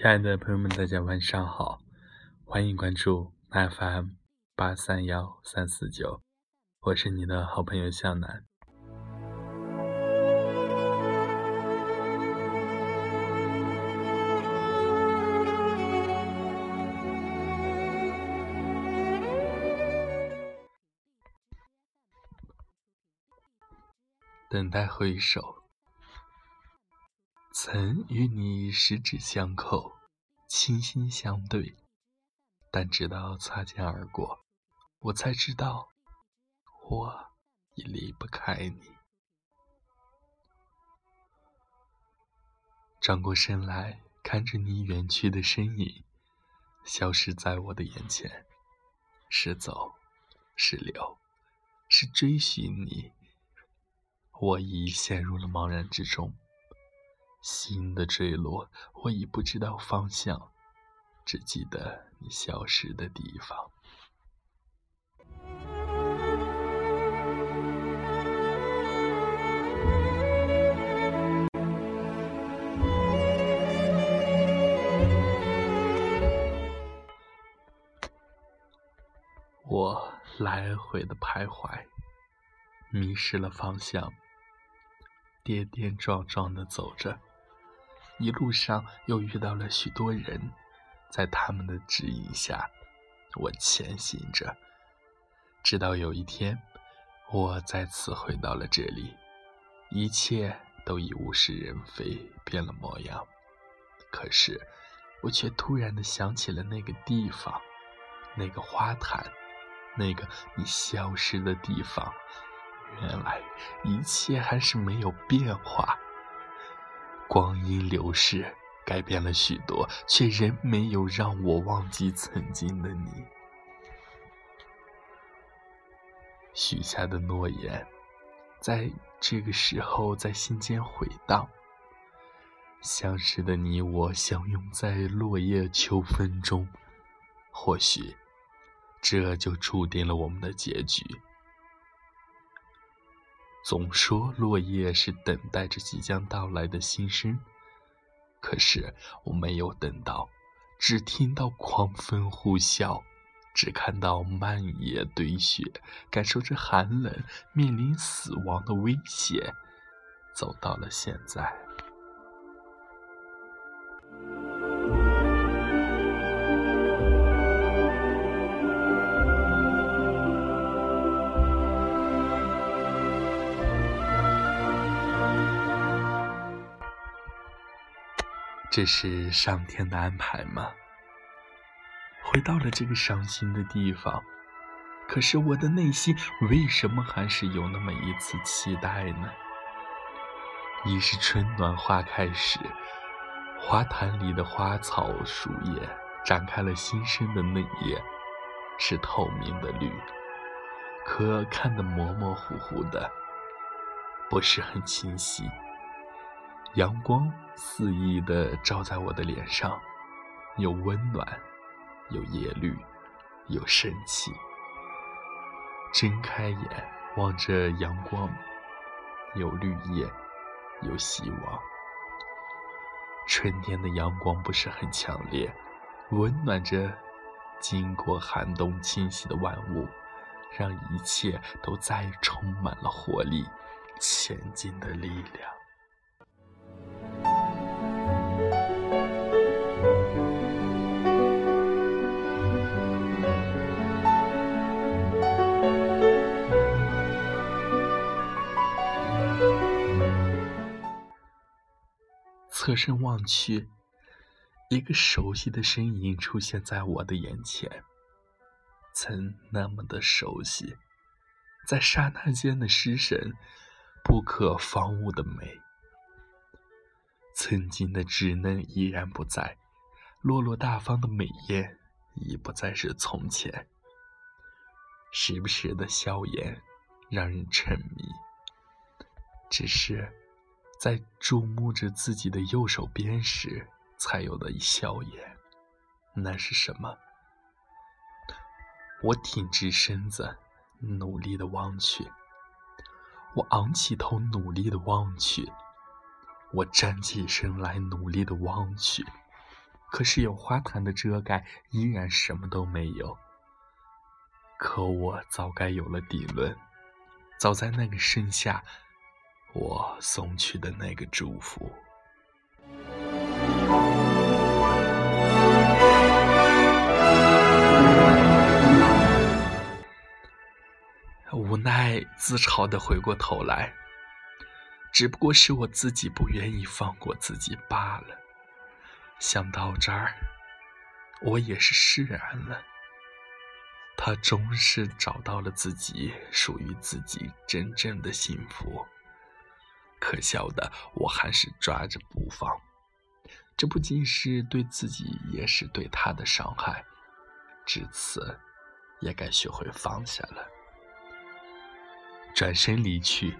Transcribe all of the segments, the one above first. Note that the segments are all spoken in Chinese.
亲爱的朋友们，大家晚上好，欢迎关注 FM 八三幺三四九，我是你的好朋友向南。等待回首，曾与你十指相扣，倾心相对，但直到擦肩而过，我才知道，我已离不开你。转过身来，看着你远去的身影，消失在我的眼前，是走，是留，是追寻你。我已陷入了茫然之中，心的坠落，我已不知道方向，只记得你消失的地方。我来回的徘徊，迷失了方向。跌跌撞撞的走着，一路上又遇到了许多人，在他们的指引下，我前行着，直到有一天，我再次回到了这里，一切都已物是人非，变了模样。可是，我却突然的想起了那个地方，那个花坛，那个你消失的地方。原来一切还是没有变化，光阴流逝，改变了许多，却仍没有让我忘记曾经的你。许下的诺言，在这个时候在心间回荡。相识的你我相拥在落叶秋风中，或许这就注定了我们的结局。总说落叶是等待着即将到来的新生，可是我没有等到，只听到狂风呼啸，只看到漫野堆雪，感受着寒冷，面临死亡的威胁，走到了现在。这是上天的安排吗？回到了这个伤心的地方，可是我的内心为什么还是有那么一丝期待呢？已是春暖花开时，花坛里的花草树叶展开了新生的嫩叶，是透明的绿，可看得模模糊糊的，不是很清晰。阳光肆意地照在我的脸上，有温暖，有叶绿，有生气。睁开眼望着阳光，有绿叶，有希望。春天的阳光不是很强烈，温暖着经过寒冬侵袭的万物，让一切都再充满了活力，前进的力量。侧身望去，一个熟悉的身影出现在我的眼前，曾那么的熟悉，在刹那间的失神，不可方物的美，曾经的稚嫩依然不在，落落大方的美艳已不再是从前，时不时的笑颜让人沉迷，只是。在注目着自己的右手边时，才有的笑颜，那是什么？我挺直身子，努力的望去；我昂起头，努力的望去；我站起身来，努力的望去。可是有花坛的遮盖，依然什么都没有。可我早该有了底论，早在那个盛夏，我送去的那个祝福。无奈自嘲的回过头来，只不过是我自己不愿意放过自己罢了。想到这儿，我也是释然了。他终是找到了自己属于自己真正的幸福。可笑的，我还是抓着不放。这不仅是对自己，也是对他的伤害。至此，也该学会放下了。转身离去，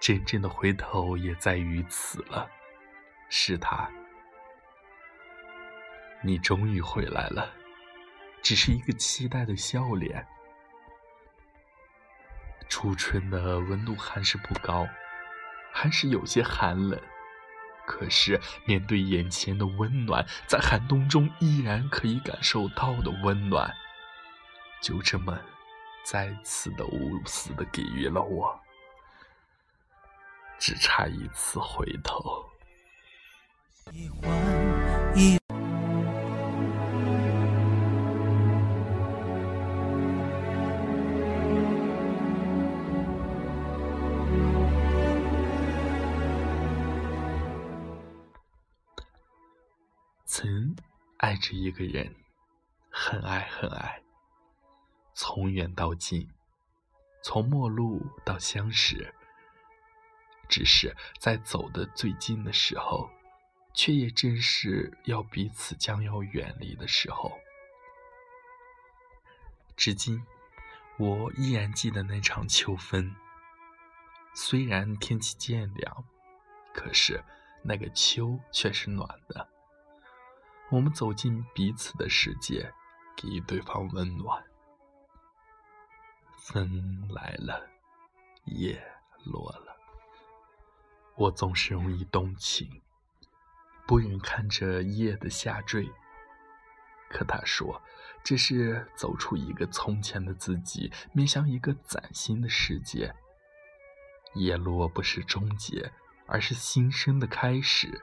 真正的回头也在于此了。是他。你终于回来了，只是一个期待的笑脸。初春的温度还是不高，还是有些寒冷。可是面对眼前的温暖，在寒冬中依然可以感受到的温暖，就这么再次的无私的给予了我，只差一次回头。着一个人，很爱很爱，从远到近，从陌路到相识。只是在走的最近的时候，却也正是要彼此将要远离的时候。至今，我依然记得那场秋分。虽然天气渐凉，可是那个秋却是暖的。我们走进彼此的世界，给予对方温暖。风来了，叶落了。我总是容易动情，不忍看着叶的下坠。可他说，这是走出一个从前的自己，面向一个崭新的世界。叶落不是终结，而是新生的开始，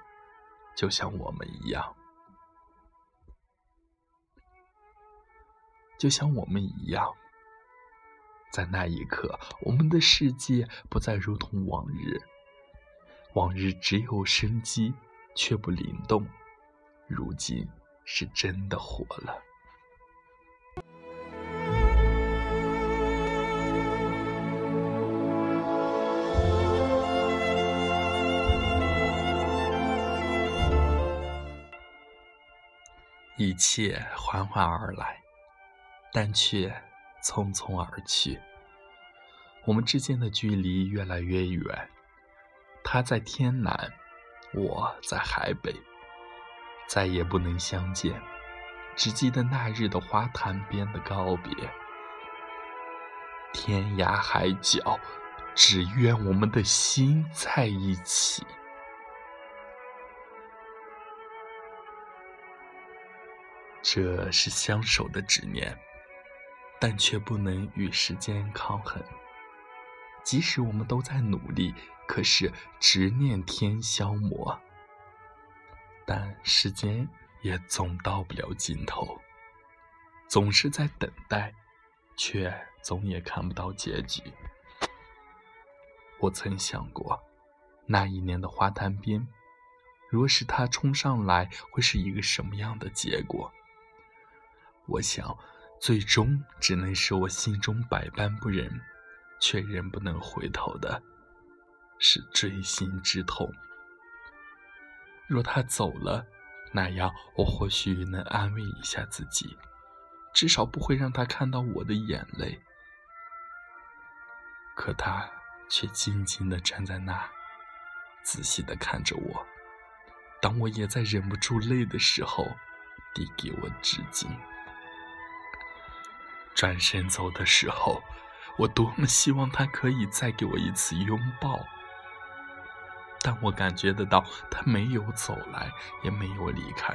就像我们一样。就像我们一样，在那一刻，我们的世界不再如同往日，往日只有生机却不灵动，如今是真的活了。一切缓缓而来。但却匆匆而去，我们之间的距离越来越远。他在天南，我在海北，再也不能相见。只记得那日的花坛边的告别，天涯海角，只愿我们的心在一起。这是相守的执念。但却不能与时间抗衡。即使我们都在努力，可是执念天消磨。但时间也总到不了尽头，总是在等待，却总也看不到结局。我曾想过，那一年的花坛边，若是他冲上来，会是一个什么样的结果？我想。最终只能是我心中百般不忍，却仍不能回头的，是锥心之痛。若他走了，那样我或许能安慰一下自己，至少不会让他看到我的眼泪。可他却静静地站在那，仔细地看着我。当我也在忍不住泪的时候，递给我纸巾。转身走的时候，我多么希望他可以再给我一次拥抱，但我感觉得到他没有走来，也没有离开。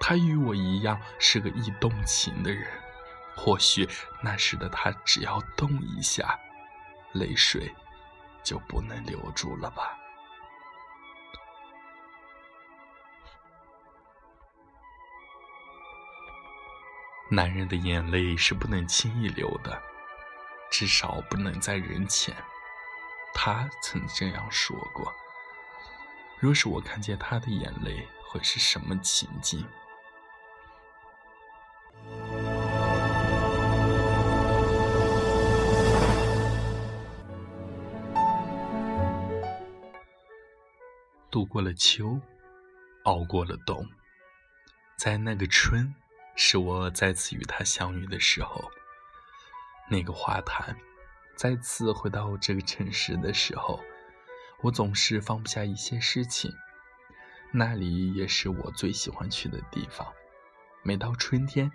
他与我一样是个易动情的人，或许那时的他只要动一下，泪水就不能留住了吧。男人的眼泪是不能轻易流的，至少不能在人前。他曾这样说过。若是我看见他的眼泪，会是什么情景？度过了秋，熬过了冬，在那个春，是我再次与他相遇的时候。那个花坛，再次回到这个城市的时候。我总是放不下一些事情，那里也是我最喜欢去的地方。每到春天，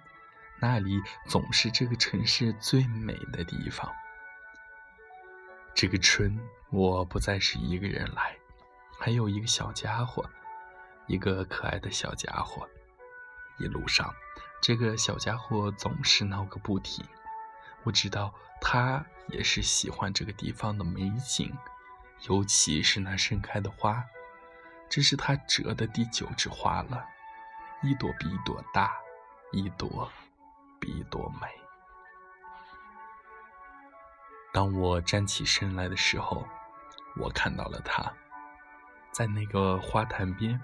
那里总是这个城市最美的地方。这个春，我不再是一个人来，还有一个小家伙，一个可爱的小家伙。一路上，这个小家伙总是闹个不停。我知道他也是喜欢这个地方的美景。尤其是那盛开的花，这是他折的第九枝花了，一朵比一朵大，一朵比一朵美。当我站起身来的时候，我看到了他，在那个花坛边，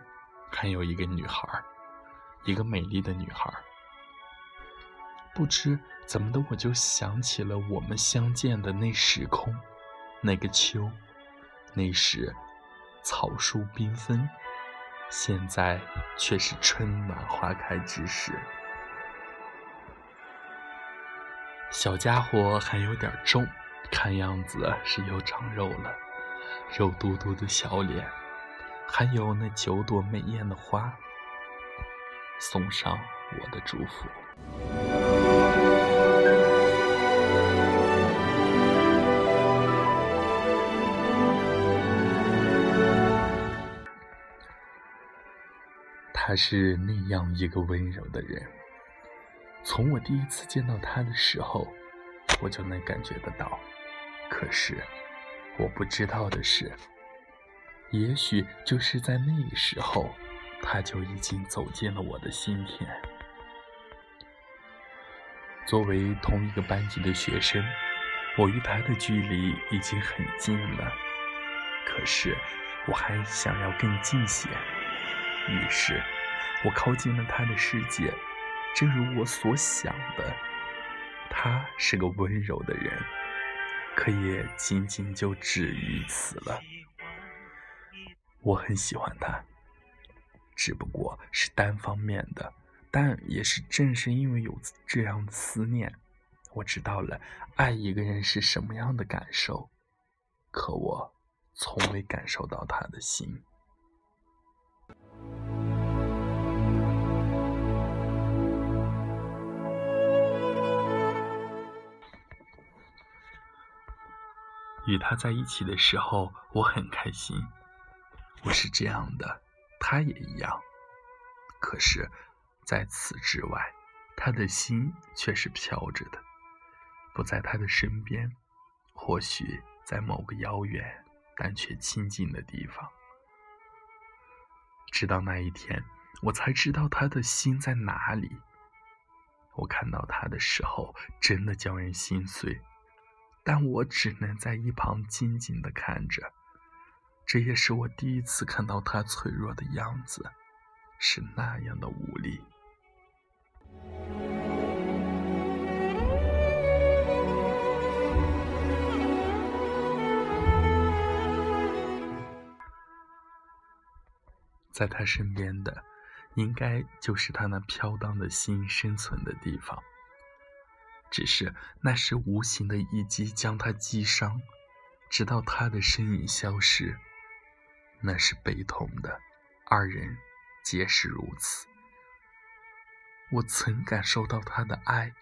还有一个女孩，一个美丽的女孩。不知怎么的，我就想起了我们相见的那时空，那个秋。那时，草树缤纷，现在却是春暖花开之时。小家伙还有点重，看样子是又长肉了，肉嘟嘟的小脸，还有那九朵美艳的花，送上我的祝福。他是那样一个温柔的人，从我第一次见到他的时候，我就能感觉得到。可是，我不知道的是，也许就是在那个时候，他就已经走进了我的心田。作为同一个班级的学生，我与他的距离已经很近了。可是，我还想要更近些，于是。我靠近了他的世界，正如我所想的，他是个温柔的人，可也仅仅就止于此了。我很喜欢他，只不过是单方面的，但也是正是因为有这样思念，我知道了爱一个人是什么样的感受，可我从未感受到他的心。与他在一起的时候，我很开心。我是这样的，他也一样。可是，在此之外，他的心却是飘着的，不在他的身边，或许在某个遥远但却亲近的地方。直到那一天，我才知道他的心在哪里。我看到他的时候，真的叫人心碎。但我只能在一旁静静的看着，这也是我第一次看到他脆弱的样子，是那样的无力。在他身边的，应该就是他那飘荡的心生存的地方。只是那时无形的一击将他击伤，直到他的身影消失。那是悲痛的，二人皆是如此。我曾感受到他的爱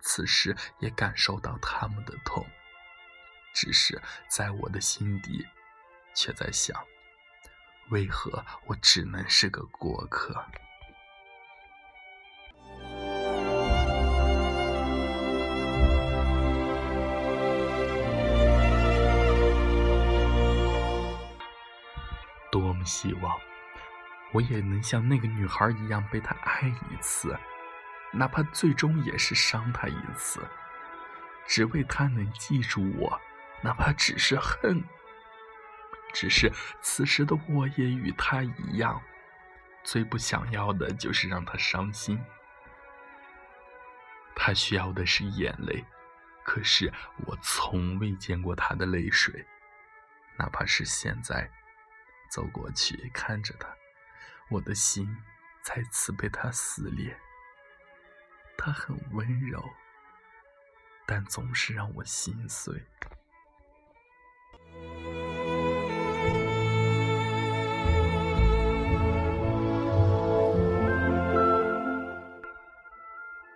此时也感受到他们的痛只是在我的心底却在想为何我只能是个过客？多么希望我也能像那个女孩一样被他爱一次，哪怕最终也是伤他一次，只为他能记住我，哪怕只是恨。只是此时的我也与他一样，最不想要的就是让他伤心。他需要的是眼泪，可是我从未见过他的泪水，哪怕是现在。走过去看着他，我的心再次被他撕裂。他很温柔，但总是让我心碎。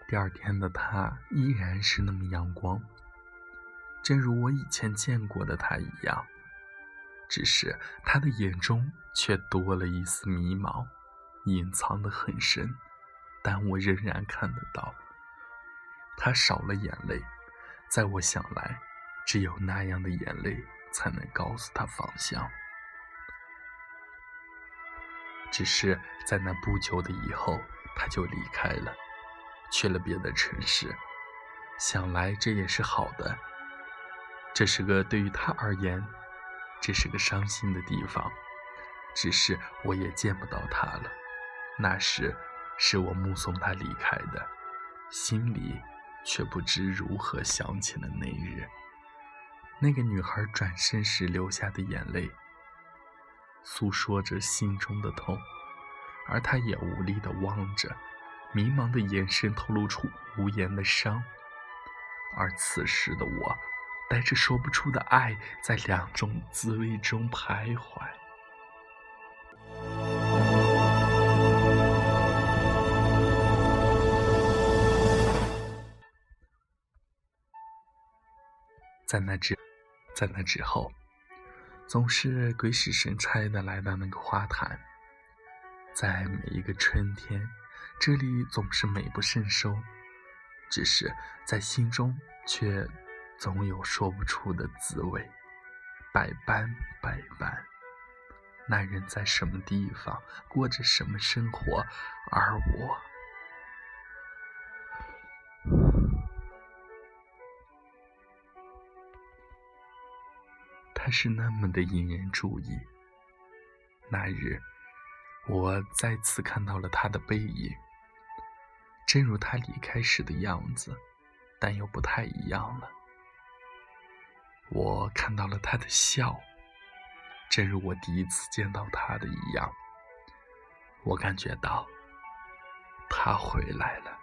第二天的他依然是那么阳光，正如我以前见过的他一样。只是他的眼中却多了一丝迷茫，隐藏的很深，但我仍然看得到。他少了眼泪，在我想来，只有那样的眼泪才能告诉他方向。只是在那不久的以后，他就离开了，去了别的城市。想来这也是好的，这是个对于他而言。这是个伤心的地方，只是我也见不到他了。那时是我目送他离开的，心里却不知如何想起了那日，那个女孩转身时流下的眼泪，诉说着心中的痛，而他也无力地望着，迷茫的眼神透露出无言的伤，而此时的我。带着说不出的爱，在两种滋味中徘徊。在那之，在那之后，总是鬼使神差的来到那个花坛。在每一个春天，这里总是美不胜收，只是在心中却。总有说不出的滋味，百般百般。那人在什么地方，过着什么生活，而我，他是那么的引人注意。那日，我再次看到了他的背影，正如他离开时的样子，但又不太一样了。我看到了他的笑，正如我第一次见到他的一样。我感觉到他回来了。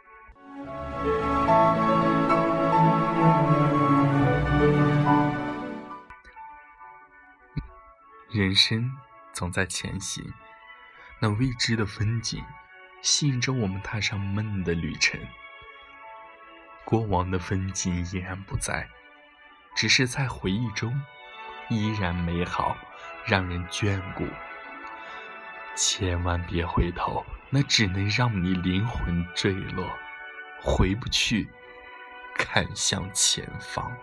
人生总在前行，那未知的风景吸引着我们踏上梦的旅程。过往的风景依然不在。只是在回忆中，依然美好，让人眷顾。千万别回头，那只能让你灵魂坠落，回不去，看向前方。